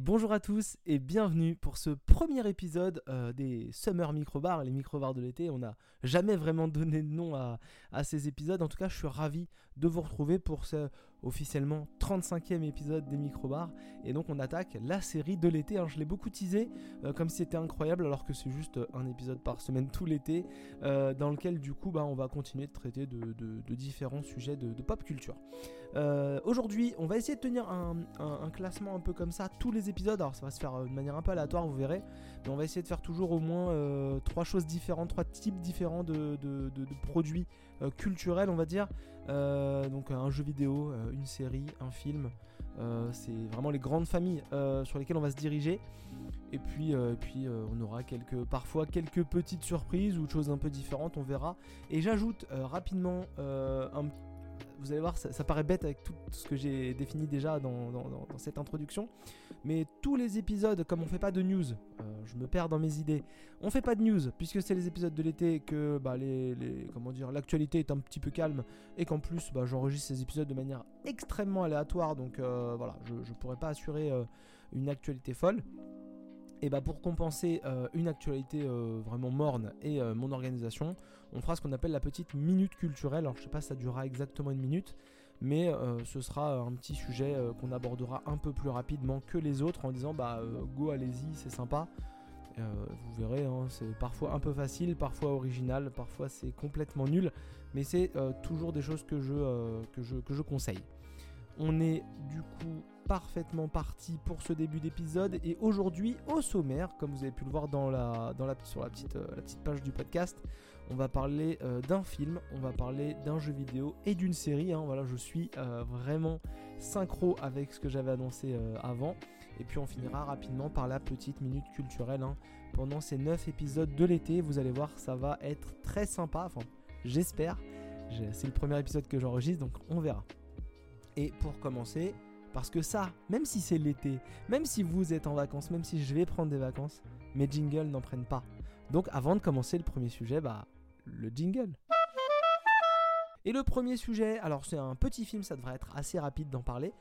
Bonjour à tous et bienvenue pour ce premier épisode euh, des Summer Microbars, les microbars de l'été. On n'a jamais vraiment donné de nom à, ces épisodes. En tout cas, je suis ravi de vous retrouver pour ce officiellement 35e épisode des microbars. Et donc, on attaque la série de l'été. Je l'ai beaucoup teasé euh, comme si c'était incroyable, alors que c'est juste un épisode par semaine tout l'été, euh, dans lequel du coup, bah, on va continuer de traiter de, différents sujets de, pop culture. Aujourd'hui, on va essayer de tenir un, un, classement un peu comme ça tous les épisodes. Alors ça va se faire euh, de manière un peu aléatoire, vous verrez. Mais on va essayer de faire toujours au moins euh, trois choses différentes, trois types différents de, produits euh, culturels, on va dire. donc un jeu vidéo, une série, un film. c'est vraiment les grandes familles sur lesquelles on va se diriger. Et puis, puis on aura quelques, parfois quelques petites surprises ou choses un peu différentes, on verra. Et j'ajoute rapidement un vous allez voir, ça, paraît bête avec tout ce que j'ai défini déjà dans, cette introduction. Mais tous les épisodes, comme on fait pas de news, euh, je me perds dans mes idées. On fait pas de news puisque c'est les épisodes de l'été que bah, comment dire l'actualité est un petit peu calme et qu'en plus bah, j'enregistre ces épisodes de manière extrêmement aléatoire. Donc euh, voilà, je ne pourrais pas assurer euh, une actualité folle. Et bah pour compenser une actualité vraiment morne et mon organisation, on fera ce qu'on appelle la petite minute culturelle. Alors je sais pas si ça durera exactement une minute, mais euh, ce sera un petit sujet euh, qu'on abordera un peu plus rapidement que les autres en disant bah euh, go allez-y c'est sympa. vous verrez, hein, c'est parfois un peu facile, parfois original, parfois c'est complètement nul, mais c'est toujours des choses que je conseille. On est du coup parfaitement parti pour ce début d'épisode et aujourd'hui au sommaire, comme vous avez pu le voir dans la, sur la petite, la petite page du podcast, on va parler euh, d'un film, on va parler d'un jeu vidéo et d'une série. Hein. Voilà, je suis euh, vraiment synchro avec ce que j'avais annoncé euh, avant. Et puis on finira rapidement par la petite minute culturelle. Hein. Pendant ces 9 épisodes de l'été, vous allez voir, ça va être très sympa. Enfin, j'espère. C'est le premier épisode que j'enregistre, donc on verra. Et pour commencer, parce que ça, même si c'est l'été, même si vous êtes en vacances, même si je vais prendre des vacances, mes jingles n'en prennent pas. Donc avant de commencer le premier sujet, bah le jingle. Et le premier sujet, alors c'est un petit film, ça devrait être assez rapide d'en parler,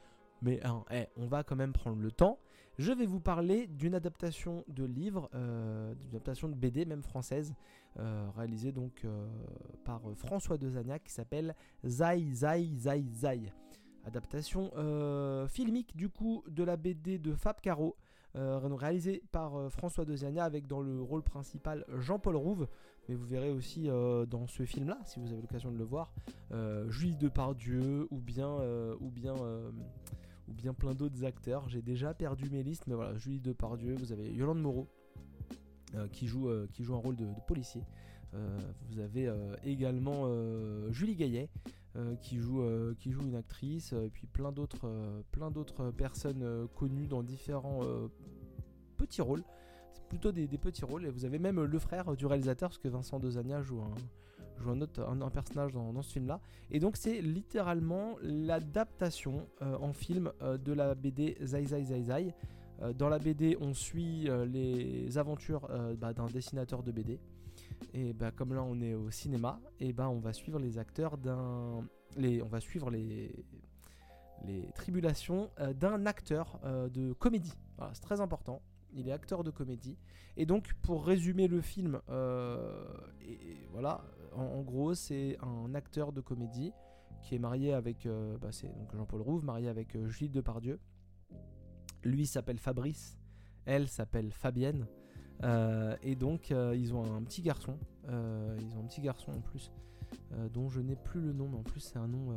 mais hein, eh, on va quand même prendre le temps. Je vais vous parler d'une adaptation de livre, euh, d'une adaptation de BD même française, euh, réalisée donc euh, par François Dezagnac qui s'appelle Zai Zai Zai Zai. Adaptation filmique du coup de la BD de Fab Caro, réalisée par François Dezagnac avec dans le rôle principal Jean-Paul Rouve, mais vous verrez aussi euh, dans ce film-là, si vous avez l'occasion de le voir, euh, Julie Depardieu ou bien, euh, ou bien, plein d'autres acteurs. J'ai déjà perdu mes listes, mais voilà, Julie Depardieu, vous avez Yolande Moreau qui, joue, qui joue un rôle de, policier. vous avez également Julie Gaillet qui, joue, qui joue une actrice, et puis plein d'autres, personnes connues dans différents petits rôles plutôt des, petits rôles. Et vous avez même le frère du réalisateur, parce que Vincent Dezania joue un, joue un, personnage dans, ce film-là. Et donc c'est littéralement l'adaptation euh, en film euh, de la BD Zai Zai Zai Zai. Euh, dans la BD, on suit les aventures bah, d'un dessinateur de BD. Et bah, comme là on est au cinéma, et bah, on va suivre les acteurs d'un... On va suivre les, tribulations d'un acteur de comédie. C'est très important il est acteur de comédie. Et donc, pour résumer le film, euh, voilà, en, gros, c'est un acteur de comédie qui est marié avec, euh, bah, Jean-Paul Rouve, marié avec euh, Julie Depardieu. Lui s'appelle Fabrice, elle s'appelle Fabienne. Et donc, ils ont un petit garçon. ils ont un petit garçon en plus, dont je n'ai plus le nom, mais en plus, c'est un nom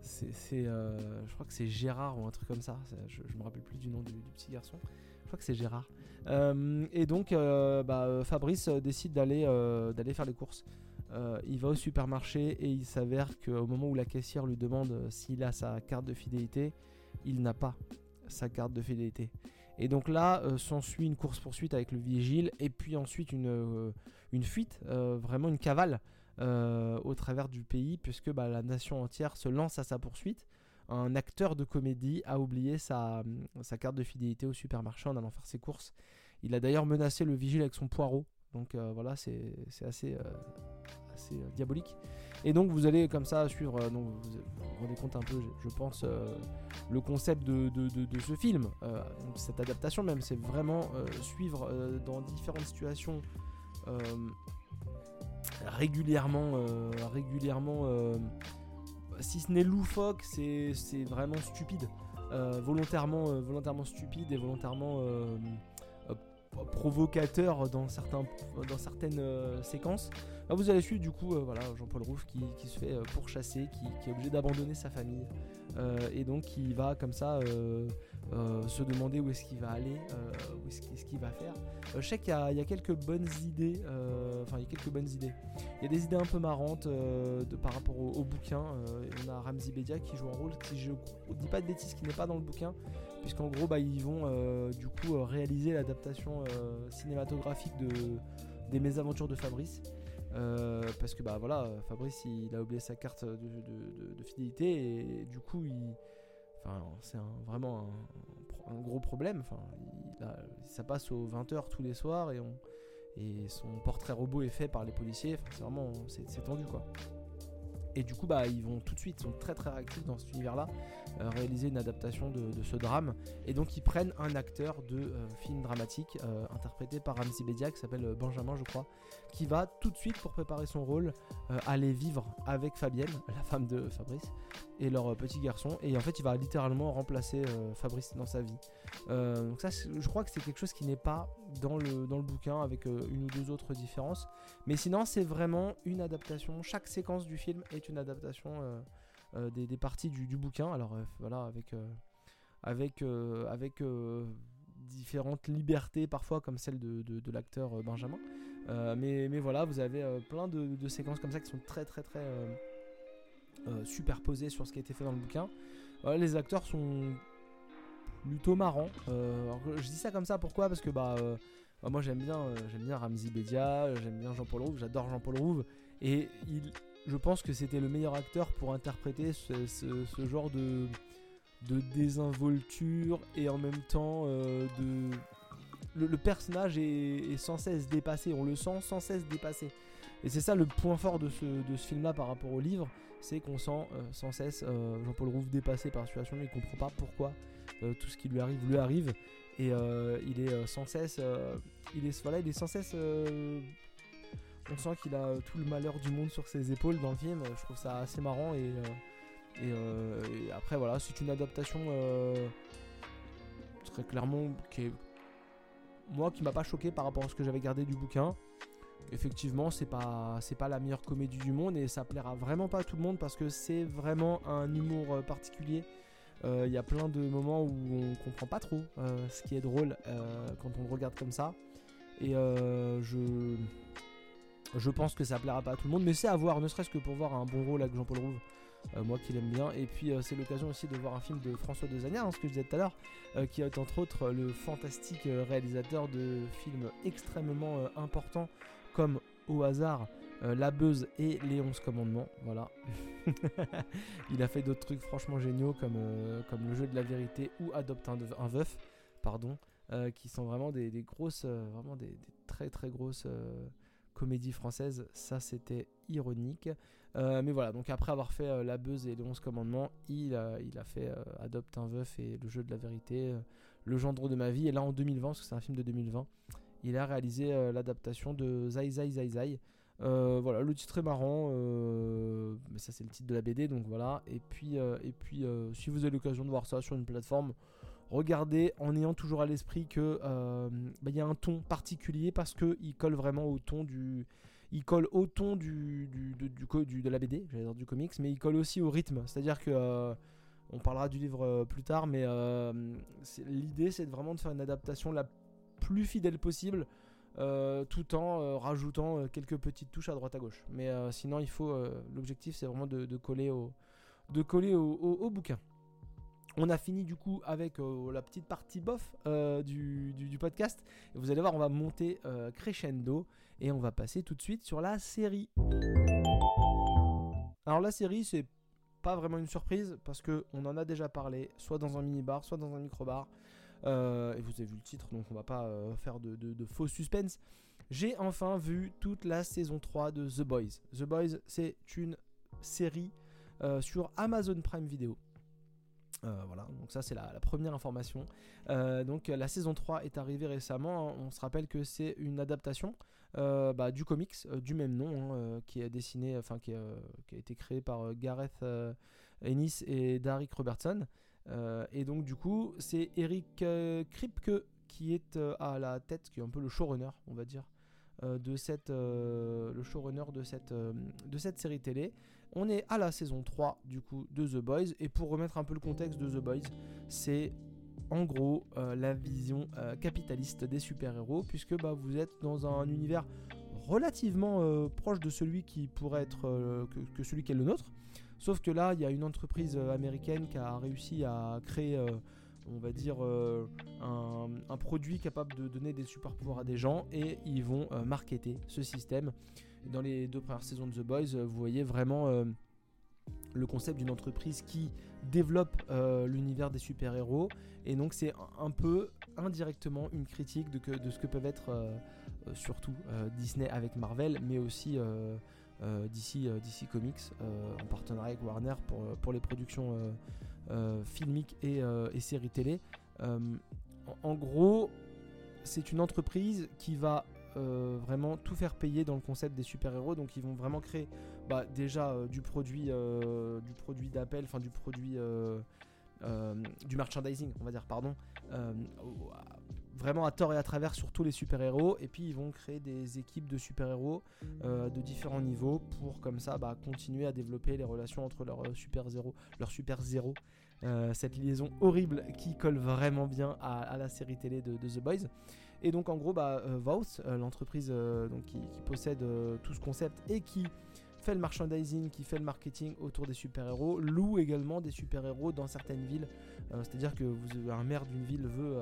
c'est, je crois que c'est Gérard ou un truc comme ça. Je, je me rappelle plus du nom du, petit garçon que c'est Gérard. Euh, et donc, euh, bah, Fabrice décide d'aller euh, d'aller faire les courses. il va au supermarché et il s'avère qu'au moment où la caissière lui demande s'il a sa carte de fidélité, il n'a pas sa carte de fidélité. Et donc là, s'ensuit une course-poursuite avec le vigile et puis ensuite une, une fuite, vraiment une cavale au travers du pays, puisque bah, la nation entière se lance à sa poursuite un acteur de comédie a oublié sa, carte de fidélité au supermarché en allant faire ses courses. Il a d'ailleurs menacé le vigile avec son poireau. Donc euh, voilà, c'est assez, euh, assez euh, diabolique. Et donc vous allez comme ça suivre, donc vous vous rendez compte un peu, je pense, le concept de, ce film, cette adaptation même, c'est vraiment suivre dans différentes situations régulièrement, régulièrement si ce n'est loufoque, c'est vraiment stupide. Euh, volontairement, euh, volontairement stupide et volontairement euh, provocateur dans, certains, dans certaines séquences. Vous allez suivre du coup voilà, Jean-Paul Rouff qui, qui, se fait pourchasser, qui, qui est obligé d'abandonner sa famille et donc qui va comme ça euh, se demander où est-ce qu'il va aller, euh, où est-ce qu'il va faire. Euh, je sais qu'il y, a quelques bonnes idées, enfin il y a quelques bonnes idées. Il y a des idées un peu marrantes de, par rapport au, bouquin. on a Ramzi Bedia qui joue un rôle, si je ne dis pas de bêtises, qui n'est pas dans le bouquin, puisqu'en gros bah, ils vont du coup réaliser l'adaptation cinématographique de, des mésaventures de Fabrice. Parce que bah voilà, Fabrice il a oublié sa carte de fidélité et du coup il, c'est vraiment un, gros problème. Enfin, ça passe aux 20h tous les soirs et, on, et son portrait robot est fait par les policiers. c'est vraiment c'est tendu quoi. Et du coup, bah, ils vont tout de suite, sont très très réactifs dans cet univers-là, euh, réaliser une adaptation de, ce drame. Et donc, ils prennent un acteur de euh, film dramatique, euh, interprété par Ramsey Bedia, qui s'appelle Benjamin, je crois, qui va tout de suite, pour préparer son rôle, aller vivre avec Fabienne, la femme de Fabrice, et leur petit garçon. Et en fait, il va littéralement remplacer Fabrice dans sa vie. donc, ça, je crois que c'est quelque chose qui n'est pas dans le, dans le bouquin, avec une ou deux autres différences. Mais sinon, c'est vraiment une adaptation. Chaque séquence du film est une adaptation euh, euh, des, parties du, bouquin. Alors euh, voilà, avec, avec, avec différentes libertés parfois comme celle de, de, l'acteur Benjamin. mais, mais voilà, vous avez plein de, séquences comme ça qui sont très très très superposées sur ce qui a été fait dans le bouquin. les acteurs sont plutôt marrants. je dis ça comme ça pourquoi? Parce que bah, bah moi j'aime bien, j'aime bien Ramzi Bedia, j'aime bien Jean-Paul Rouve, j'adore Jean-Paul Rouve et il, je pense que c'était le meilleur acteur pour interpréter ce, genre de, de désinvolture et en même temps euh, de. Le, personnage est, sans cesse dépassé, on le sent sans cesse dépassé. Et c'est ça le point fort de ce, film-là par rapport au livre, c'est qu'on sent euh, sans cesse euh, Jean-Paul Rouve dépassé par la situation, il comprend pas pourquoi tout ce qui lui arrive lui arrive. Et il est sans cesse. il, est, voilà, il est sans cesse on sent qu'il a tout le malheur du monde sur ses épaules dans le film. Je trouve ça assez marrant et, euh, euh, après voilà, c'est une adaptation euh, très clairement qui est moi qui m'a pas choqué par rapport à ce que j'avais gardé du bouquin. Effectivement, c'est pas c'est pas la meilleure comédie du monde et ça plaira vraiment pas à tout le monde parce que c'est vraiment un humour particulier. Il y a plein de moments où on comprend pas trop ce qui est drôle quand on le regarde comme ça. Et je je pense que ça plaira pas à tout le monde, mais c'est à voir, ne serait-ce que pour voir un bon rôle avec Jean-Paul Rouve. Euh, moi qui l'aime bien. Et puis euh, c'est l'occasion aussi de voir un film de François Dezania, hein, ce que je disais tout à l'heure, euh, qui est entre autres le fantastique réalisateur de films extrêmement importants comme Au hasard, La Beuse et Les Onze Commandements. Voilà. Il a fait d'autres trucs franchement géniaux comme, comme Le Jeu de la Vérité ou Adopte un, veuf, pardon, qui sont vraiment des, grosses, vraiment des, très très grosses comédie française, ça c'était ironique. Euh, mais voilà, donc après avoir fait euh, La Buzz et les 11 commandements, il a, fait euh, Adopte un veuf et Le jeu de la vérité, Le gendre de ma vie. Et là en 2020, parce que c'est un film de 2020, il a réalisé l'adaptation de Zai Zai Zai Zai. voilà, le titre est marrant, mais ça c'est le titre de la BD, donc voilà. Et puis si vous avez l'occasion de voir ça sur une plateforme, regardez en ayant toujours à l'esprit que euh, bah, il y a un ton particulier parce que il colle vraiment au ton du il colle au ton du, du, de la BD, j'allais dire du comics, mais il colle aussi au rythme. C'est-à-dire que euh, on parlera du livre euh, plus tard, mais l'idée c'est vraiment de faire une adaptation la plus fidèle possible, tout en rajoutant quelques petites touches à droite à gauche. Mais sinon, il faut l'objectif c'est vraiment de, coller au de coller au bouquin. On a fini du coup avec euh, la petite partie bof euh, du, podcast. Vous allez voir, on va monter euh, crescendo et on va passer tout de suite sur la série. Alors la série, c'est pas vraiment une surprise parce que on en a déjà parlé, soit dans un mini bar, soit dans un micro bar. et vous avez vu le titre, donc on va pas faire de, de faux suspense. J'ai enfin vu toute la saison 3 de The Boys. The Boys, c'est une série sur Amazon Prime Video. Voilà, donc ça c'est la, première information. donc la saison 3 est arrivée récemment. Hein. On se rappelle que c'est une adaptation bah, du comics du même nom hein, qui a été créé par Gareth Ennis et Derek Robertson. et donc du coup c'est Eric Kripke qui est à la tête, qui est un peu le showrunner, on va dire, euh, de cette, euh, le showrunner de cette, euh, de cette série télé. On est à la saison 3 du coup de The Boys et pour remettre un peu le contexte de The Boys, c'est en gros la vision capitaliste des super-héros puisque bah, vous êtes dans un univers relativement proche de celui qui pourrait être que, celui qui est le nôtre. Sauf que là, il y a une entreprise américaine qui a réussi à créer on va dire, euh, un, produit capable de donner des super pouvoirs à des gens et ils vont euh, marketer ce système. Dans les deux premières saisons de The Boys, euh, vous voyez vraiment le concept d'une entreprise qui développe l'univers des super-héros et donc c'est un peu indirectement une critique de, ce que peuvent être surtout Disney avec Marvel mais aussi DC, Comics en partenariat avec Warner pour, les productions euh, filmique et, euh, séries télé. Euh, en, gros, c'est une entreprise qui va vraiment tout faire payer dans le concept des super-héros. Donc ils vont vraiment créer bah, déjà du produit, du produit d'appel, enfin du produit, du merchandising, on va dire, pardon, vraiment à tort et à travers sur tous les super-héros. Et puis ils vont créer des équipes de super-héros de différents niveaux pour comme ça bah, continuer à développer les relations entre leurs super zéro, leurs super zéro euh, cette liaison horrible qui colle vraiment bien à, la série télé de, The Boys. Et donc en gros, bah, euh, euh, l'entreprise donc, qui, possède tout ce concept et qui fait le merchandising, qui fait le marketing autour des super-héros, loue également des super-héros dans certaines villes. C'est-à-dire que un maire d'une ville veut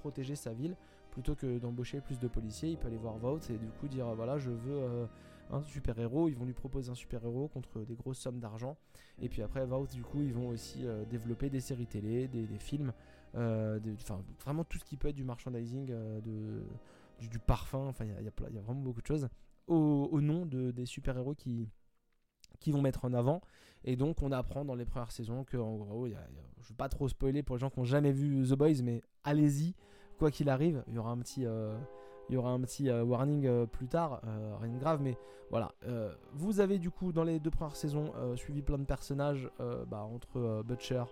protéger sa ville, plutôt que d'embaucher plus de policiers, il peut aller voir Vault et du coup dire voilà je veux un super-héros, ils vont lui proposer un super-héros contre des grosses sommes d'argent. Et puis après, Vault, du coup, ils vont aussi euh, développer des séries télé, des, films, euh, vraiment tout ce qui peut être du merchandising, euh, de, du, parfum, enfin il y, a vraiment beaucoup de choses au, nom de, des super-héros qui, qui vont mettre en avant. Et donc on apprend dans les premières saisons que en gros, je ne veux pas trop spoiler pour les gens qui n'ont jamais vu The Boys, mais allez-y, quoi qu'il arrive, il y aura un petit il y aura un petit euh, warning euh, plus tard, euh, rien de grave, mais voilà. vous avez du coup dans les deux premières saisons suivi plein de personnages bah, entre Butcher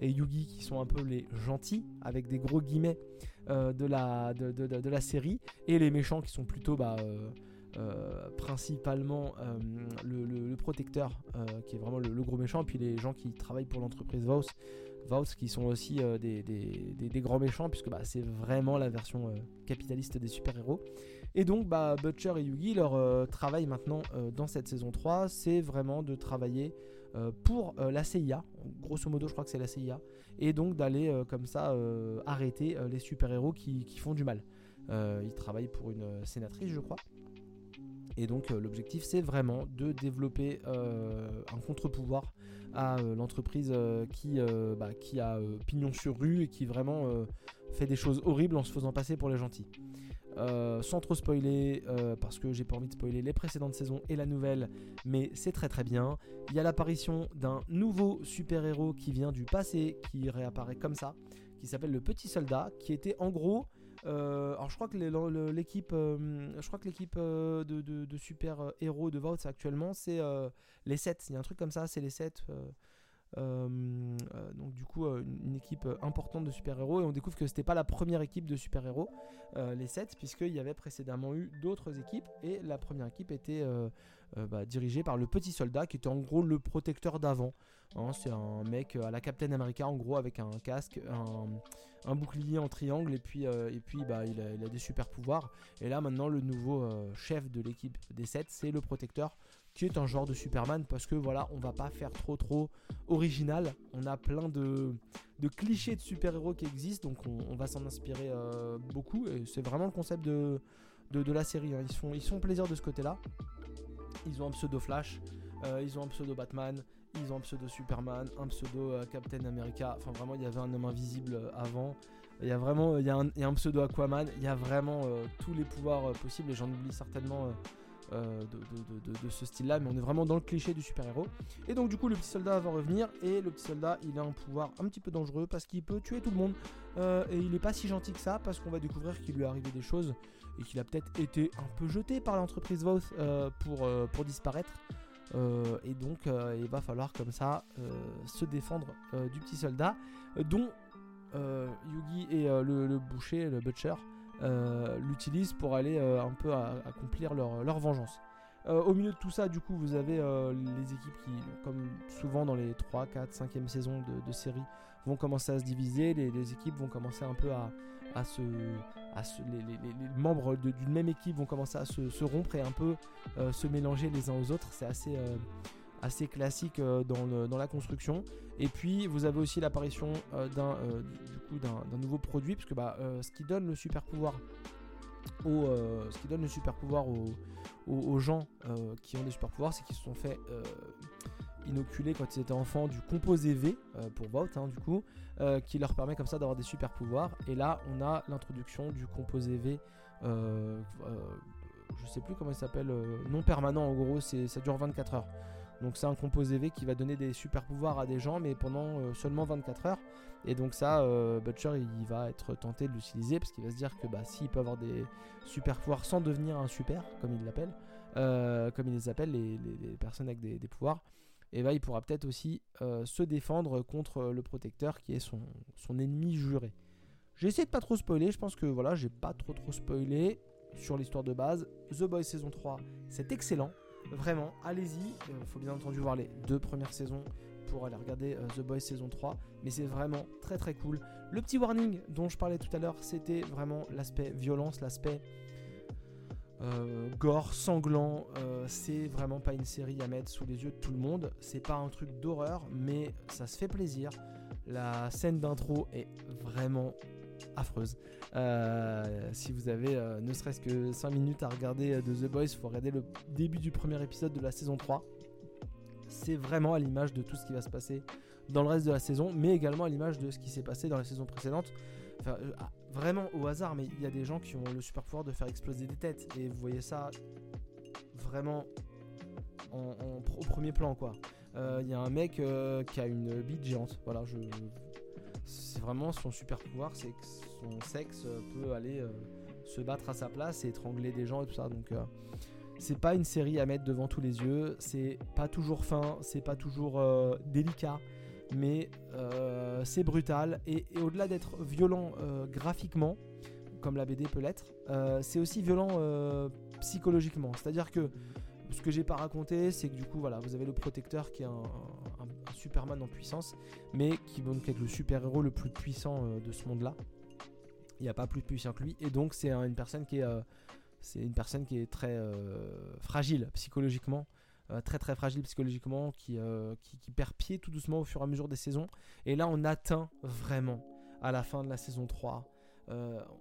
et Yugi qui sont un peu les gentils avec des gros guillemets de, la, de, la série et les méchants qui sont plutôt bah, principalement le, protecteur qui est vraiment le, gros méchant et puis les gens qui travaillent pour l'entreprise Vaults qui sont aussi euh, des, grands méchants, puisque bah, c'est vraiment la version euh, capitaliste des super-héros. Et donc bah, Butcher et Yugi, leur euh, travail maintenant dans cette saison 3, c'est vraiment de travailler pour la CIA. Grosso modo, je crois que c'est la CIA. Et donc d'aller comme ça arrêter les super-héros qui, font du mal. ils travaillent pour une sénatrice, je crois. Et donc l'objectif c'est vraiment de développer un contre-pouvoir à euh, l'entreprise euh, qui, euh, bah, qui a pignon sur rue et qui vraiment fait des choses horribles en se faisant passer pour les gentils. Sans trop spoiler, parce que j'ai pas envie de spoiler les précédentes saisons et la nouvelle, mais c'est très très bien. Il y a l'apparition d'un nouveau super-héros qui vient du passé, qui réapparaît comme ça, qui s'appelle le Petit Soldat, qui était en gros euh, alors je crois que l'équipe, euh, je crois que l'équipe euh, de, super héros de Vault actuellement c'est les 7 Il y a un truc comme ça, c'est les 7 donc du coup une, équipe importante de super héros et on découvre que c'était pas la première équipe de super héros, les 7 puisqu'il y avait précédemment eu d'autres équipes et la première équipe était bah, dirigée par le petit soldat qui était en gros le protecteur d'avant. Hein, c'est un mec à la Captain America en gros avec un casque, un, bouclier en triangle et puis, euh, et puis bah, il, a, des super pouvoirs. Et là maintenant le nouveau euh, chef de l'équipe des 7 c'est le protecteur qui est un genre de Superman parce que voilà on va pas faire trop trop original. On a plein de, de clichés de super-héros qui existent donc on, va s'en inspirer euh, beaucoup et c'est vraiment le concept de, de, la série. Hein. Ils, font, ils font plaisir de ce côté là. Ils ont un pseudo Flash, ils ont un pseudo Batman, ils ont un pseudo Superman, un pseudo euh, Captain America. Enfin, vraiment, il y avait un homme invisible euh, avant. Il y a vraiment il y a un, pseudo Aquaman. Il y a vraiment euh, tous les pouvoirs possibles. Et j'en oublie certainement euh, de, ce style-là, mais on est vraiment dans le cliché du super-héros. Et donc du coup, le petit soldat va revenir, et le petit soldat, il a un pouvoir un petit peu dangereux parce qu'il peut tuer tout le monde. Euh, et il n'est pas si gentil que ça, parce qu'on va découvrir qu'il lui est arrivé des choses, et qu'il a peut-être été un peu jeté par l'entreprise Voth euh, pour, disparaître. et donc, il va falloir comme ça se défendre du petit soldat, dont Yugi et le, boucher, le butcher, l'utilisent pour aller euh, un peu accomplir leur, vengeance. Euh, au milieu de tout ça, du coup, vous avez les équipes qui, comme souvent dans les 3, 4, 5e saisons de, série, vont commencer à se diviser. Les, équipes vont commencer un peu à, se. les, membres d'une même équipe vont commencer à se, rompre et un peu se mélanger les uns aux autres. C'est assez, assez classique dans, dans, la construction. Et puis vous avez aussi l'apparition d'un d'un nouveau produit, parce que bah, euh, ce qui donne le super pouvoir euh, ce qui donne le super pouvoir aux, gens euh, qui ont des super pouvoirs, c'est qu'ils se sont fait inoculer quand ils étaient enfants du composé V pour vote hein, du coup, qui leur permet comme ça d'avoir des super pouvoirs. Et là, on a l'introduction du composé V. je sais plus comment il s'appelle, non permanent en gros, ça dure 24 heures. Donc c'est un composé V qui va donner des super pouvoirs à des gens, mais pendant seulement 24 heures. Et donc ça, euh, Butcher, il va être tenté de l'utiliser parce qu'il va se dire que bah, s'il peut avoir des super pouvoirs sans devenir un super, comme il l'appelle, euh, comme il les appelle, les, personnes avec des, pouvoirs, et bah, il pourra peut-être aussi euh, se défendre contre le protecteur qui est son, son ennemi juré. J'ai essayé de pas trop spoiler, je pense que voilà, j'ai pas trop trop spoilé sur l'histoire de base. The Boys saison 3, c'est excellent. Vraiment, allez-y. Il faut bien entendu voir les deux premières saisons pour aller regarder euh, The Boys saison 3. Mais c'est vraiment très très cool. Le petit warning dont je parlais tout à l'heure, c'était vraiment l'aspect violence, l'aspect euh, gore, sanglant. Euh, c'est vraiment pas une série à mettre sous les yeux de tout le monde. C'est pas un truc d'horreur, mais ça se fait plaisir. La scène d'intro est vraiment affreuse. si vous avez ne serait-ce que 5 minutes à regarder de The Boys, il faut regarder le début du premier épisode de la saison 3 c'est vraiment à l'image de tout ce qui va se passer dans le reste de la saison, mais également à l'image de ce qui s'est passé dans la saison précédente. Enfin, euh, ah, vraiment au hasard, mais il y a des gens qui ont le super pouvoir de faire exploser des têtes, et vous voyez ça vraiment en, au premier plan, quoi. Euh, il y a un mec euh, qui a une bite géante, voilà, je, c'est vraiment son super pouvoir, c'est que son sexe peut aller se battre à sa place et étrangler des gens et tout ça, donc c'est pas une série à mettre devant tous les yeux, c'est pas toujours fin, c'est pas toujours euh, délicat, mais euh, c'est brutal. Et, au-delà d'être violent euh, graphiquement, comme la BD peut l'être, c'est aussi violent psychologiquement. C'est-à-dire que ce que j'ai pas raconté, c'est que du coup, voilà, vous avez le protecteur qui est un, Superman en puissance, mais qui donc être le super-héros le plus puissant de ce monde-là. Il n'y a pas plus puissant que lui, et donc c'est une personne qui est c'est une personne qui est très euh, fragile psychologiquement, euh, très très fragile psychologiquement, euh, qui, perd pied tout doucement au fur et à mesure des saisons. Et là, on atteint vraiment, à la fin de la saison 3,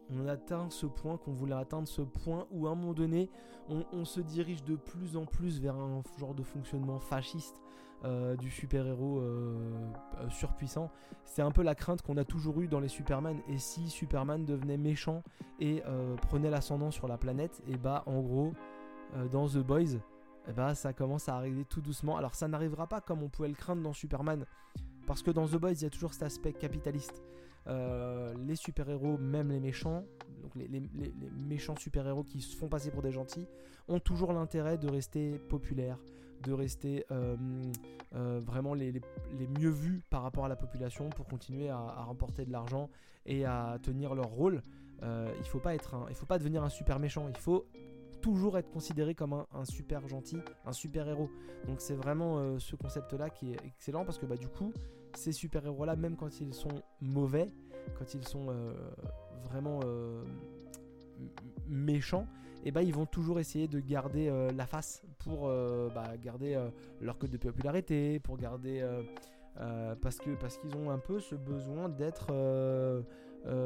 on atteint ce point qu'on voulait atteindre, ce point où à un moment donné, on, on, se dirige de plus en plus vers un genre de fonctionnement fasciste euh, du super-héros euh, euh, surpuissant. C'est un peu la crainte qu'on a toujours eue dans les Superman. Et si Superman devenait méchant et prenait l'ascendant sur la planète, et bah en gros, dans The Boys, et bah, ça commence à arriver tout doucement. Alors ça n'arrivera pas comme on pouvait le craindre dans Superman. Parce que dans The Boys, il y a toujours cet aspect capitaliste. les super-héros, même les méchants, donc les, les méchants super-héros qui se font passer pour des gentils, ont toujours l'intérêt de rester populaires, de rester euh, euh, vraiment les, mieux vus par rapport à la population pour continuer à, remporter de l'argent et à tenir leur rôle. Euh, il faut pas être faut pas devenir un super méchant. Il faut toujours être considéré comme un, super gentil, un super héros. Donc c'est vraiment ce concept-là qui est excellent parce que bah, du coup, ces super héros-là, même quand ils sont mauvais, quand ils sont vraiment méchants, et bah, ils vont toujours essayer de garder euh, la face pour euh, bah, garder euh, leur code de popularité, pour garder parce que parce qu'ils ont un peu ce besoin d'être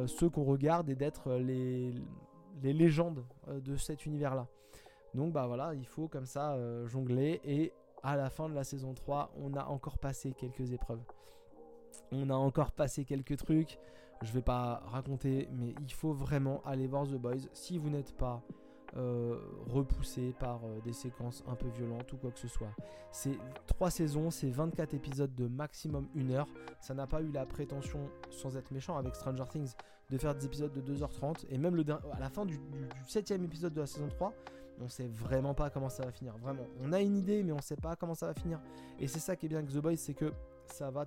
ceux qu'on regarde et d'être les, les légendes de cet univers-là. Donc bah voilà, il faut comme ça jongler et à la fin de la saison 3, on a encore passé quelques épreuves. On a encore passé quelques trucs. Je vais pas raconter, mais il faut vraiment aller voir The Boys. Si vous n'êtes pas euh, repoussé par euh, des séquences un peu violentes ou quoi que ce soit. C'est 3 saisons, c'est 24 épisodes de maximum 1 heure. Ça n'a pas eu la prétention, sans être méchant avec Stranger Things, de faire des épisodes de 2h30. Et même le, à la fin du, 7 épisode de la saison 3, on sait vraiment pas comment ça va finir. Vraiment, on a une idée, mais on sait pas comment ça va finir. Et c'est ça qui est bien avec The Boys, c'est que ça va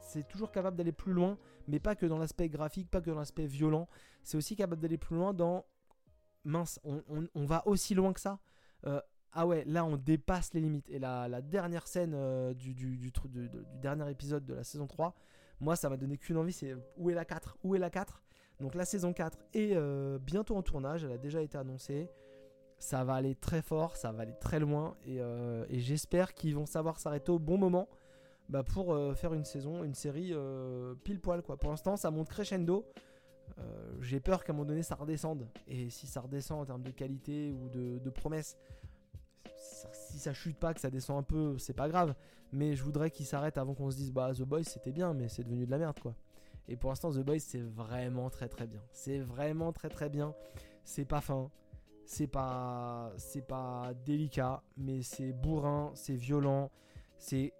c'est toujours capable d'aller plus loin, mais pas que dans l'aspect graphique, pas que dans l'aspect violent. C'est aussi capable d'aller plus loin dans mince, on, va aussi loin que ça. Euh, ah ouais, là on dépasse les limites. Et la, dernière scène euh, du, du, dernier épisode de la saison 3, moi ça m'a donné qu'une envie, c'est où est la 4 Où est la 4 Donc la saison 4 est euh, bientôt en tournage, elle a déjà été annoncée. Ça va aller très fort, ça va aller très loin. Et, j'espère qu'ils vont savoir s'arrêter au bon moment bah, pour faire une saison, une série pile poil. Quoi. Pour l'instant ça monte crescendo. Euh, j'ai peur qu'à un moment donné ça redescende. Et si ça redescend en termes de qualité ou de, promesses, si ça chute pas, que ça descend un peu, c'est pas grave. Mais je voudrais qu'il s'arrête avant qu'on se dise bah The Boys c'était bien, mais c'est devenu de la merde quoi. Et pour l'instant The Boys c'est vraiment très très bien. C'est vraiment très très bien. C'est pas fin, c'est pas c'est pas délicat, mais c'est bourrin, c'est violent, c'est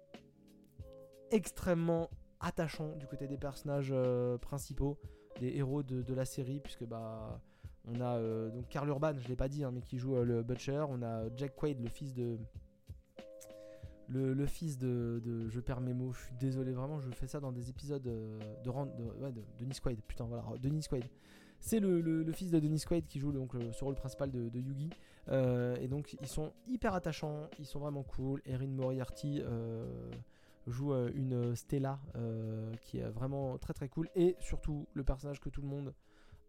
extrêmement attachant du côté des personnages euh, principaux des héros de, la série, puisque bah on a euh, donc Carl Urban, je l'ai pas dit, hein, mais qui joue euh, le Butcher. On a Jack Quaid, le fils de le, fils de, Je perds mes mots, je suis désolé, vraiment, je fais ça dans des épisodes euh, de, de, ouais, de Denis Quaid. Putain, voilà, Denis Quaid. C'est le, le, fils de Denis Quaid qui joue donc ce rôle principal de, Yugi. et donc, ils sont hyper attachants, ils sont vraiment cool. Erin Moriarty joue euh, une Stella euh, qui est vraiment très très cool. Et surtout le personnage que tout le monde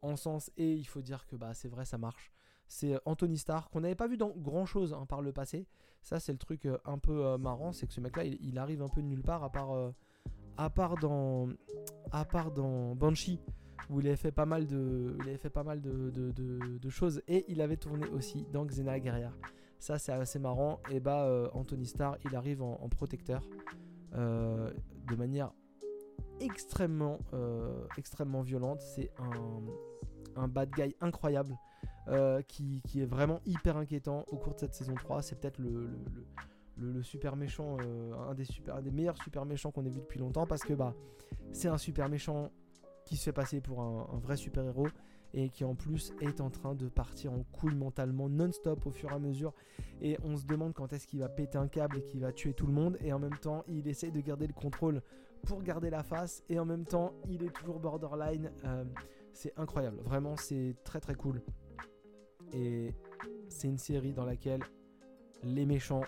en sens et il faut dire que bah c'est vrai ça marche. C'est euh, Anthony Starr qu'on n'avait pas vu dans grand chose hein, par le passé. Ça c'est le truc un peu marrant c'est que ce mec là il, arrive un peu de nulle part à part à part dans à part dans Banshee où il avait fait pas mal de il avait fait pas mal de, de, choses. Et il avait tourné aussi dans Xena Guerrière ça c'est assez marrant. Et bah Anthony Starr il arrive en protecteur. euh, de manière extrêmement, euh, extrêmement violente. C'est un, bad guy incroyable euh, qui, est vraiment hyper inquiétant au cours de cette saison 3. C'est peut-être le, super méchant, un, des meilleurs super méchants qu'on ait vu depuis longtemps parce que bah, c'est un super méchant qui se fait passer pour un vrai super héros et qui en plus est en train de partir en couille mentalement non-stop au fur et à mesure. Et on se demande quand est-ce qu'il va péter un câble et qu'il va tuer tout le monde. Et en même temps il essaye de garder le contrôle pour garder la face. Et en même temps il est toujours borderline. Euh, c'est incroyable. Vraiment c'est très très cool. Et c'est une série dans laquelle les méchants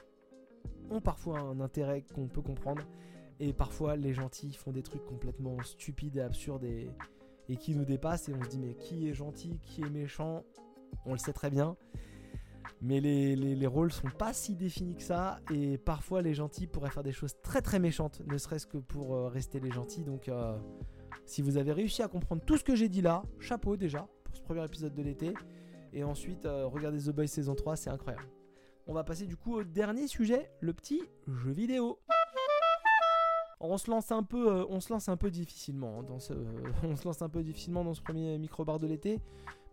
ont parfois un intérêt qu'on peut comprendre. Et parfois les gentils font des trucs complètement stupides et absurdes et et qui nous dépasse et on se dit mais qui est gentil, qui est méchant, on le sait très bien. Mais les, les, rôles sont pas si définis que ça et parfois les gentils pourraient faire des choses très très méchantes, ne serait-ce que pour euh, rester les gentils. Donc euh, si vous avez réussi à comprendre tout ce que j'ai dit là, chapeau déjà pour ce premier épisode de l'été. Et ensuite, euh, regardez The Boys saison 3, c'est incroyable. On va passer du coup au dernier sujet, le petit jeu vidéo on se lance un peu, difficilement dans ce premier micro bar de l'été,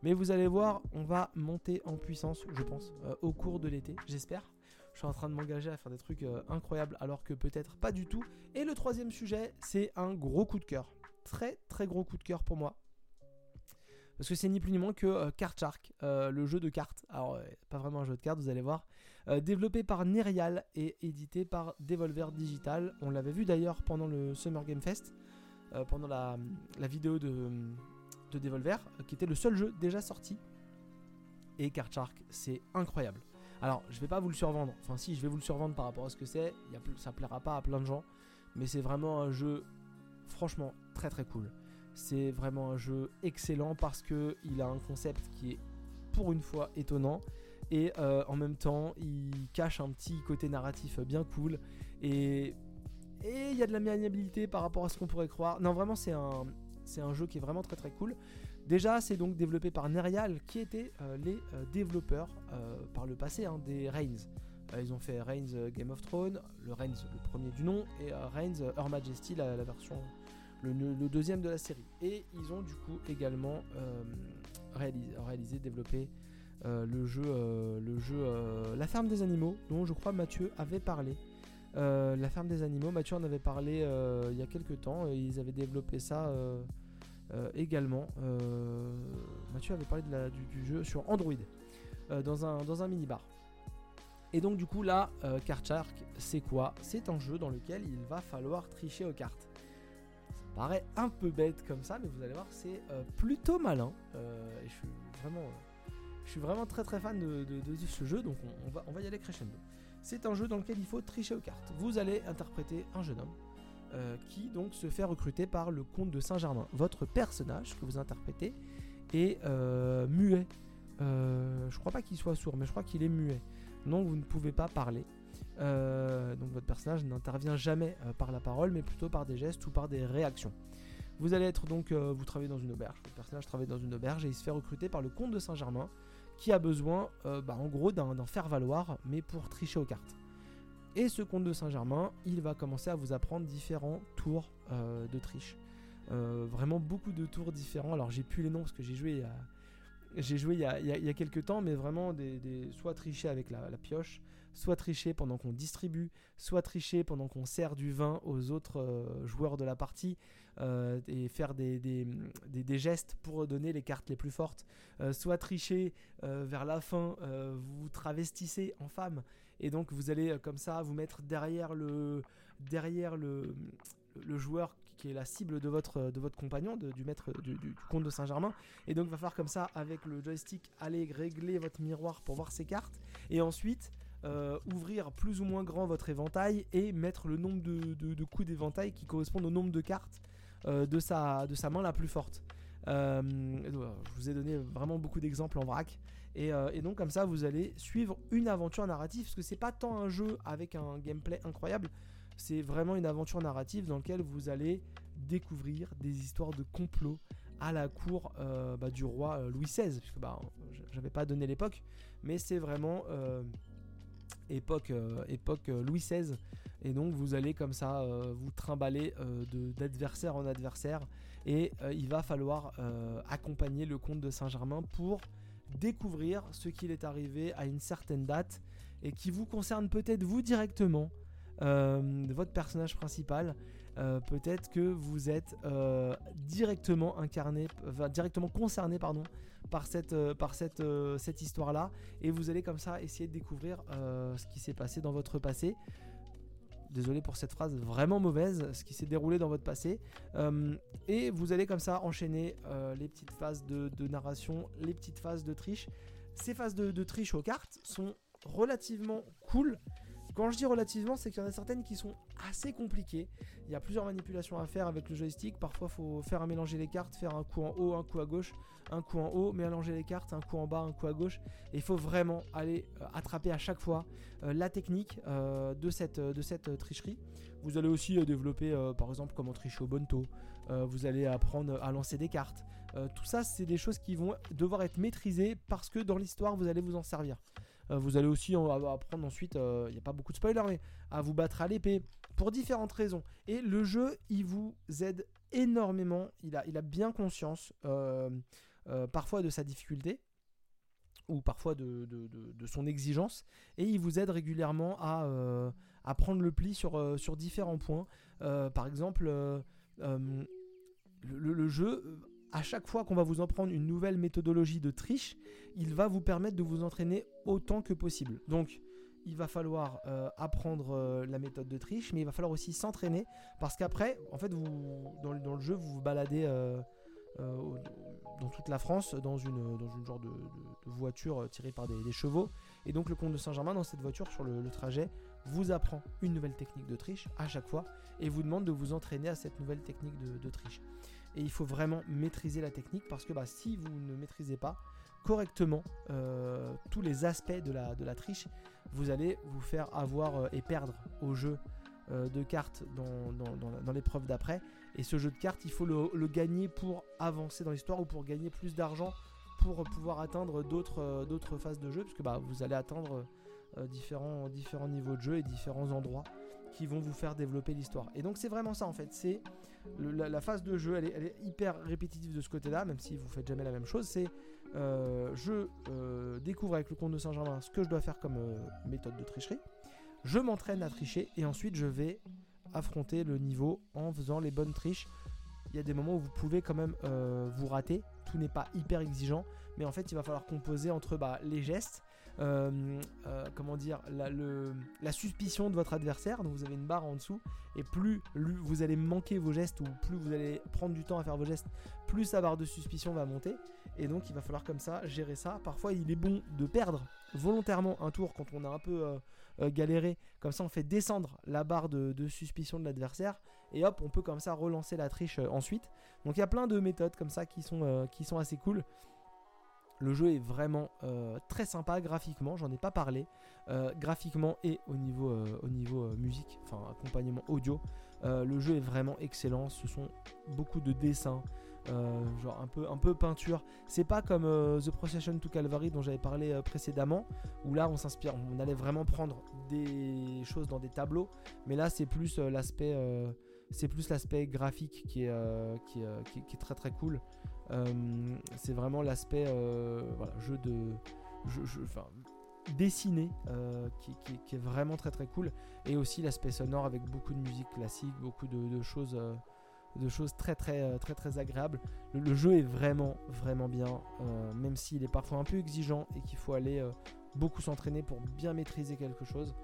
mais vous allez voir, on va monter en puissance, je pense, euh, au cours de l'été, j'espère. Je suis en train de m'engager à faire des trucs euh, incroyables, alors que peut-être pas du tout. Et le troisième sujet, c'est un gros coup de cœur, très très gros coup de cœur pour moi. Parce que c'est ni plus ni moins que Card Shark, le jeu de cartes. Alors, pas vraiment un jeu de cartes, vous allez voir. Euh, développé par Nerial et édité par Devolver Digital. On l'avait vu d'ailleurs pendant le Summer Game Fest, euh, pendant la, vidéo de, de Devolver, qui était le seul jeu déjà sorti. Et Card Shark, c'est incroyable. Alors, je vais pas vous le survendre. Enfin, si, je vais vous le survendre par rapport à ce que c'est. Ça plaira pas à plein de gens. Mais c'est vraiment un jeu, franchement, très très cool. C'est vraiment un jeu excellent parce que il a un concept qui est, pour une fois, étonnant et euh, en même temps il cache un petit côté narratif bien cool et il y a de la maniabilité par rapport à ce qu'on pourrait croire. Non vraiment c'est un, c'est un jeu qui est vraiment très très cool. Déjà c'est donc développé par Nerial qui étaient euh, les euh, développeurs par le passé hein, des Reigns. ils ont fait Reigns Game of Thrones, le Reigns le premier du nom et Reigns Her Majesty la, version le, deuxième de la série. Et ils ont du coup également réalisé, réalisé, développé le jeu, le jeu La ferme des animaux, dont je crois Mathieu avait parlé. la ferme des animaux, Mathieu en avait parlé il y a quelques temps, ils avaient développé ça également. Mathieu avait parlé du, jeu sur Android, dans un, dans un mini-bar. Et donc du coup là, Card Shark, c'est quoi? C'est un jeu dans lequel il va falloir tricher aux cartes paraît un peu bête comme ça, mais vous allez voir, c'est euh, plutôt malin. Euh, et je suis vraiment, euh, je suis vraiment très très fan de, ce jeu, donc on, va, on va y aller crescendo. C'est un jeu dans lequel il faut tricher aux cartes. Vous allez interpréter un jeune homme qui donc se fait recruter par le comte de Saint-Germain. Votre personnage que vous interprétez est muet. je crois pas qu'il soit sourd, mais je crois qu'il est muet. Donc vous ne pouvez pas parler. Euh, donc votre personnage n'intervient jamais euh, par la parole, mais plutôt par des gestes ou par des réactions. Vous allez être donc, euh, vous travaillez dans une auberge. Le personnage travaille dans une auberge et il se fait recruter par le comte de Saint-Germain, qui a besoin, bah, en gros, d'un faire valoir, mais pour tricher aux cartes. Et ce comte de Saint-Germain, il va commencer à vous apprendre différents tours de triche. vraiment beaucoup de tours différents. Alors j'ai plus les noms parce que j'ai joué j'ai joué il y, a, quelques temps, mais vraiment des, soit tricher avec la pioche, soit tricher pendant qu'on distribue, soit tricher pendant qu'on sert du vin aux autres euh, joueurs de la partie euh, et faire des, des, gestes pour donner les cartes les plus fortes, euh, soit tricher vers la fin, vous travestissez en femme et donc vous allez comme ça vous mettre derrière le, derrière le, le joueur qui est la cible de votre, de votre compagnon, du maître du, comte de Saint-Germain. Et donc, il va falloir comme ça, avec le joystick, aller régler votre miroir pour voir ses cartes. Et ensuite, euh, ouvrir plus ou moins grand votre éventail et mettre le nombre de, coups d'éventail qui correspondent au nombre de cartes euh, de, sa, de sa main la plus forte. Euh, je vous ai donné vraiment beaucoup d'exemples en vrac. Et, donc comme ça, vous allez suivre une aventure narrative, parce que c'est pas tant un jeu avec un gameplay incroyable, c'est vraiment une aventure narrative dans laquelle vous allez découvrir des histoires de complot à la cour bah, du roi Louis XVI, puisque bah, j'avais pas donné l'époque, mais c'est vraiment époque, euh, époque euh, Louis XVI. Et donc vous allez comme ça euh, vous trimballer d'adversaire en adversaire. Et il va falloir accompagner le comte de Saint-Germain pour découvrir ce qu'il est arrivé à une certaine date et qui vous concerne peut-être vous directement, votre personnage principal. peut-être que vous êtes directement incarné, directement concerné pardon, par cette, euh, par cette, euh, cette histoire-là. Et vous allez comme ça essayer de découvrir euh, ce qui s'est passé dans votre passé. Désolé pour cette phrase vraiment mauvaise, ce qui s'est déroulé dans votre passé. et vous allez comme ça enchaîner les petites phases de, narration, les petites phases de triche. Ces phases de, de triche aux cartes sont relativement cool quand je dis relativement, c'est qu'il y en a certaines qui sont assez compliquées. Il y a plusieurs manipulations à faire avec le joystick. Parfois, il faut faire un mélanger les cartes, faire un coup en haut, un coup à gauche, un coup en haut, mélanger les cartes, un coup en bas, un coup à gauche. Et il faut vraiment aller euh, attraper à chaque fois euh, la technique euh, de cette, de cette tricherie. Vous allez aussi développer, par exemple, comment tricher au bonto. vous allez apprendre à lancer des cartes. tout ça, c'est des choses qui vont devoir être maîtrisées parce que dans l'histoire, vous allez vous en servir. Euh, vous allez aussi apprendre ensuite, il euh, n'y a pas beaucoup de spoilers, mais à vous battre à l'épée pour différentes raisons. Et le jeu, il vous aide énormément. Il a, il a bien conscience euh, parfois de sa difficulté ou parfois de, son exigence. Et il vous aide régulièrement à, à prendre le pli sur, sur différents points. par exemple, le, le, jeu à chaque fois qu'on va vous en prendre une nouvelle méthodologie de triche, il va vous permettre de vous entraîner autant que possible. Donc, il va falloir euh, apprendre euh, la méthode de triche, mais il va falloir aussi s'entraîner parce qu'après, en fait, vous, dans, le jeu, vous vous baladez euh, dans toute la France dans une, dans une genre de, voiture tirée par des, chevaux. Et donc, le comte de Saint-Germain, dans cette voiture, sur le, trajet, vous apprend une nouvelle technique de triche à chaque fois et vous demande de vous entraîner à cette nouvelle technique de triche. Et il faut vraiment maîtriser la technique parce que bah, si vous ne maîtrisez pas correctement euh, tous les aspects de la, triche, vous allez vous faire avoir euh, et perdre au jeu euh, de cartes dans, l'épreuve d'après. Et ce jeu de cartes, il faut le, gagner pour avancer dans l'histoire ou pour gagner plus d'argent pour pouvoir atteindre d'autres, phases de jeu, puisque bah, vous allez atteindre différents niveaux de jeu et différents endroits qui vont vous faire développer l'histoire. Et donc c'est vraiment ça en fait, c'est la, phase de jeu, elle est, hyper répétitive de ce côté-là, même si vous faites jamais la même chose. C'est je découvre avec le compte de Saint-Germain ce que je dois faire comme méthode de tricherie. Je m'entraîne à tricher et ensuite je vais affronter le niveau en faisant les bonnes triches. Il y a des moments où vous pouvez quand même vous rater. Tout n'est pas hyper exigeant, mais en fait il va falloir composer entre bah, les gestes euh, euh, comment dire, la, suspicion de votre adversaire. Donc vous avez une barre en dessous, et plus vous allez manquer vos gestes ou plus vous allez prendre du temps à faire vos gestes, plus sa barre de suspicion va monter. Et donc il va falloir comme ça gérer ça. Parfois il est bon de perdre volontairement un tour quand on a un peu euh, galéré. Comme ça on fait descendre la barre de, de suspicion de l'adversaire. Et hop, on peut comme ça relancer la triche ensuite. Donc il y a plein de méthodes comme ça qui sont, qui sont assez cool. Le jeu est vraiment euh, très sympa graphiquement, j'en ai pas parlé. Euh, graphiquement et au niveau, euh, musique, enfin accompagnement audio, le jeu est vraiment excellent. Ce sont beaucoup de dessins, genre un peu, un peu peinture. C'est pas comme The Procession to Calvary dont j'avais parlé précédemment, où là on s'inspire, on allait vraiment prendre des choses dans des tableaux, mais là c'est plus l'aspect graphique qui est, qui, est, très très cool. Euh, c'est vraiment l'aspect euh, jeu de. Jeu, dessiné euh, qui, est vraiment très très cool et aussi l'aspect sonore avec beaucoup de musique classique beaucoup de, choses de choses très très très très agréables le, jeu est vraiment vraiment bien même s'il est parfois un peu exigeant et qu'il faut aller beaucoup s'entraîner pour bien maîtriser quelque chose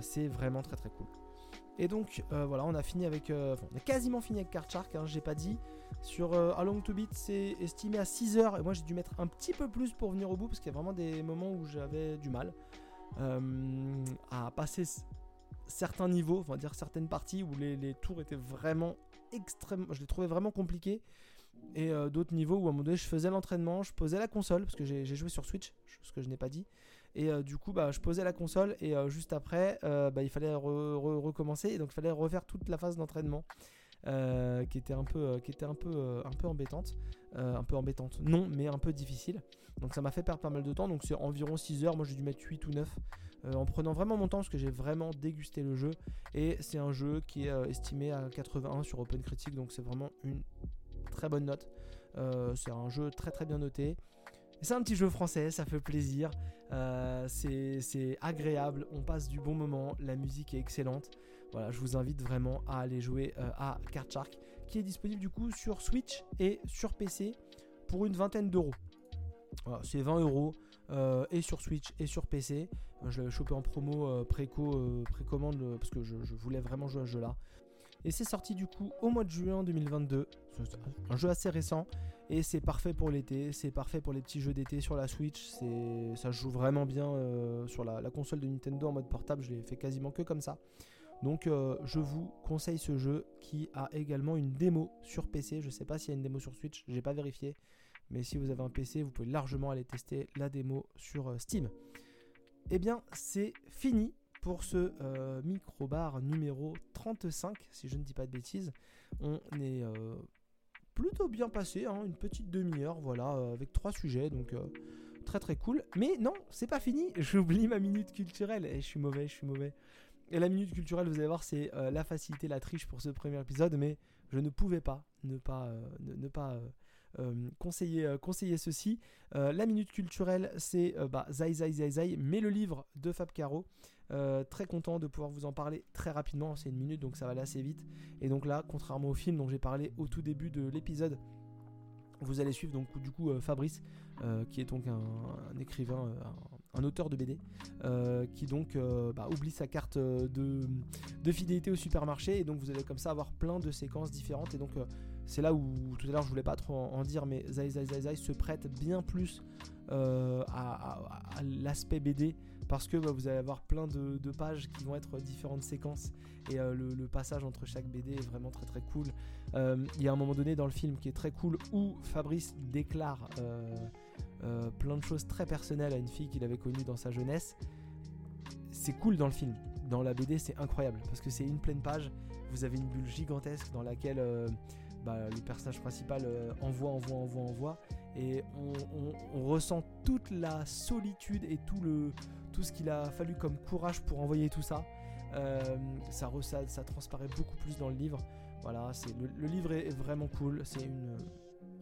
c'est vraiment très très cool et donc voilà, on a fini avec. On a quasiment fini avec Card Shark, hein, j'ai pas dit. Sur euh, Along to Beat, c'est estimé à 6 heures. Et moi, j'ai dû mettre un petit peu plus pour venir au bout parce qu'il y a vraiment des moments où j'avais du mal à passer certains niveaux, enfin dire certaines parties où les, tours étaient vraiment extrêmement. Je les trouvais vraiment compliqués. Et d'autres niveaux où à un moment donné, je faisais l'entraînement, je posais la console parce que j'ai joué sur Switch, ce que je n'ai pas dit. Et euh, du coup, bah, je posais la console et euh, juste après, euh, bah, il fallait recommencer. Et donc, il fallait refaire toute la phase d'entraînement. Qui était un peu, qui était un peu, un peu embêtante, un peu embêtante, non, mais un peu difficile. Donc ça m'a fait perdre pas mal de temps. Donc c'est environ 6 heures. Moi j'ai dû mettre 8 ou 9 en prenant vraiment mon temps parce que j'ai vraiment dégusté le jeu. Et c'est un jeu qui est estimé à 81 sur Open Critic, donc c'est vraiment une très bonne note. c'est un jeu très très bien noté. C'est un petit jeu français, ça fait plaisir. Euh, c'est agréable, on passe du bon moment, la musique est excellente. Voilà, je vous invite vraiment à aller jouer euh, à Card Shark, qui est disponible du coup sur Switch et sur PC pour une vingtaine d'euros. C'est 20 euros euh, et sur Switch et sur PC. Je l'avais chopé en promo préco, précommande parce que je, voulais vraiment jouer à ce jeu là. Et c'est sorti du coup au mois de juin 2022. un jeu assez récent. Et c'est parfait pour l'été, c'est parfait pour les petits jeux d'été sur la Switch. Ça joue vraiment bien euh, sur la, console de Nintendo en mode portable. Je l'ai fait quasiment que comme ça. Donc euh, je vous conseille ce jeu qui a également une démo sur PC. Je ne sais pas s'il y a une démo sur Switch, j'ai pas vérifié. Mais si vous avez un PC, vous pouvez largement aller tester la démo sur euh, Steam. Eh bien, c'est fini pour ce microbar numéro 35, si je ne dis pas de bêtises. On est plutôt bien passé, hein, une petite demi-heure, voilà, euh, avec trois sujets, donc euh, très très cool. Mais non, c'est pas fini, j'oublie ma minute culturelle, et je suis mauvais, je suis mauvais. Et la minute culturelle, vous allez voir, c'est euh, la facilité, la triche pour ce premier épisode, mais je ne pouvais pas ne pas, ne, pas conseiller, conseiller ceci. la minute culturelle, c'est bah, Zai Zai Zai Zai, mais le livre de Fab Caro. Euh, très content de pouvoir vous en parler très rapidement, c'est une minute donc ça va aller assez vite. Et donc là, contrairement au film dont j'ai parlé au tout début de l'épisode, vous allez suivre donc du coup euh, Fabrice, euh, qui est donc un, écrivain, auteur de BD, qui donc bah, oublie sa carte de, fidélité au supermarché. Et donc vous allez comme ça avoir plein de séquences différentes. Et donc c'est là où tout à l'heure je voulais pas trop en, dire mais Zai Zai Zai Zai se prête bien plus à l'aspect BD parce que bah, vous allez avoir plein de, pages qui vont être différentes séquences. Et euh, le, passage entre chaque BD est vraiment très très cool. Euh, il y a un moment donné dans le film qui est très cool où Fabrice déclare euh, plein de choses très personnelles à une fille qu'il avait connue dans sa jeunesse. C'est cool dans le film. Dans la BD, c'est incroyable parce que c'est une pleine page. Vous avez une bulle gigantesque dans laquelle bah, le personnage principal envoie, envoie, envoie, envoie et on, ressent toute la solitude et tout le, tout ce qu'il a fallu comme courage pour envoyer tout ça. Euh, ça, ça, ça, transparaît beaucoup plus dans le livre. Voilà, c'est le, livre est, vraiment cool. C'est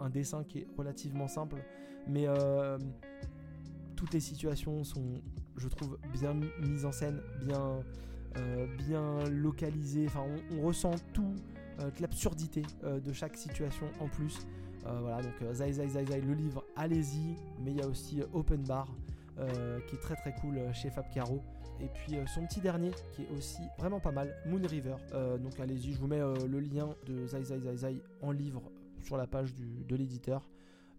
un dessin qui est relativement simple, Mais toutes les situations sont, je trouve, bien mises en scène, bien, bien localisées. Enfin, on, ressent tout, toute l'absurdité de chaque situation en plus. voilà, donc Zai Zai Zai Zai, le livre, allez-y. Mais il y a aussi Open Bar, qui est très très cool chez Fab Caro. Et puis euh, son petit dernier qui est aussi vraiment pas mal, Moon River. Euh, donc allez-y, je vous mets euh, le lien de Zai Zai Zai Zai en livre sur la page de l'éditeur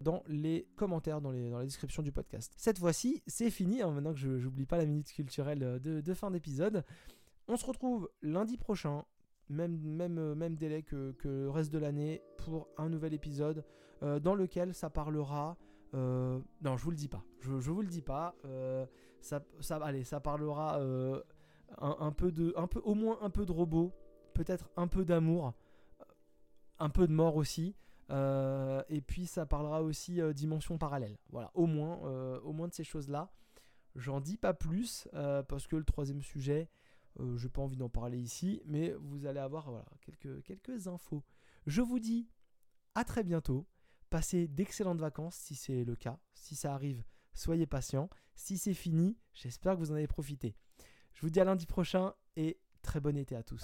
dans les commentaires, dans, les, dans la description du podcast. Cette fois-ci, c'est fini, hein, maintenant que je n'oublie pas la minute culturelle de, fin d'épisode. On se retrouve lundi prochain, même, même, même délai que, le reste de l'année, pour un nouvel épisode dans lequel ça parlera... non, je vous le dis pas. Je, je vous le dis pas ça, ça, allez, ça parlera euh, un, peu de, un peu, au moins un peu de robot, peut-être un peu d'amour, un peu de mort aussi. Euh, et puis ça parlera aussi euh, dimension parallèle. Voilà, au moins, au moins de ces choses-là. J'en dis pas plus parce que le troisième sujet, je n'ai pas envie d'en parler ici, mais vous allez avoir voilà, quelques, quelques infos. Je vous dis à très bientôt. Passez d'excellentes vacances si c'est le cas. Si ça arrive, soyez patient. Si c'est fini, j'espère que vous en avez profité. Je vous dis à lundi prochain et très bon été à tous.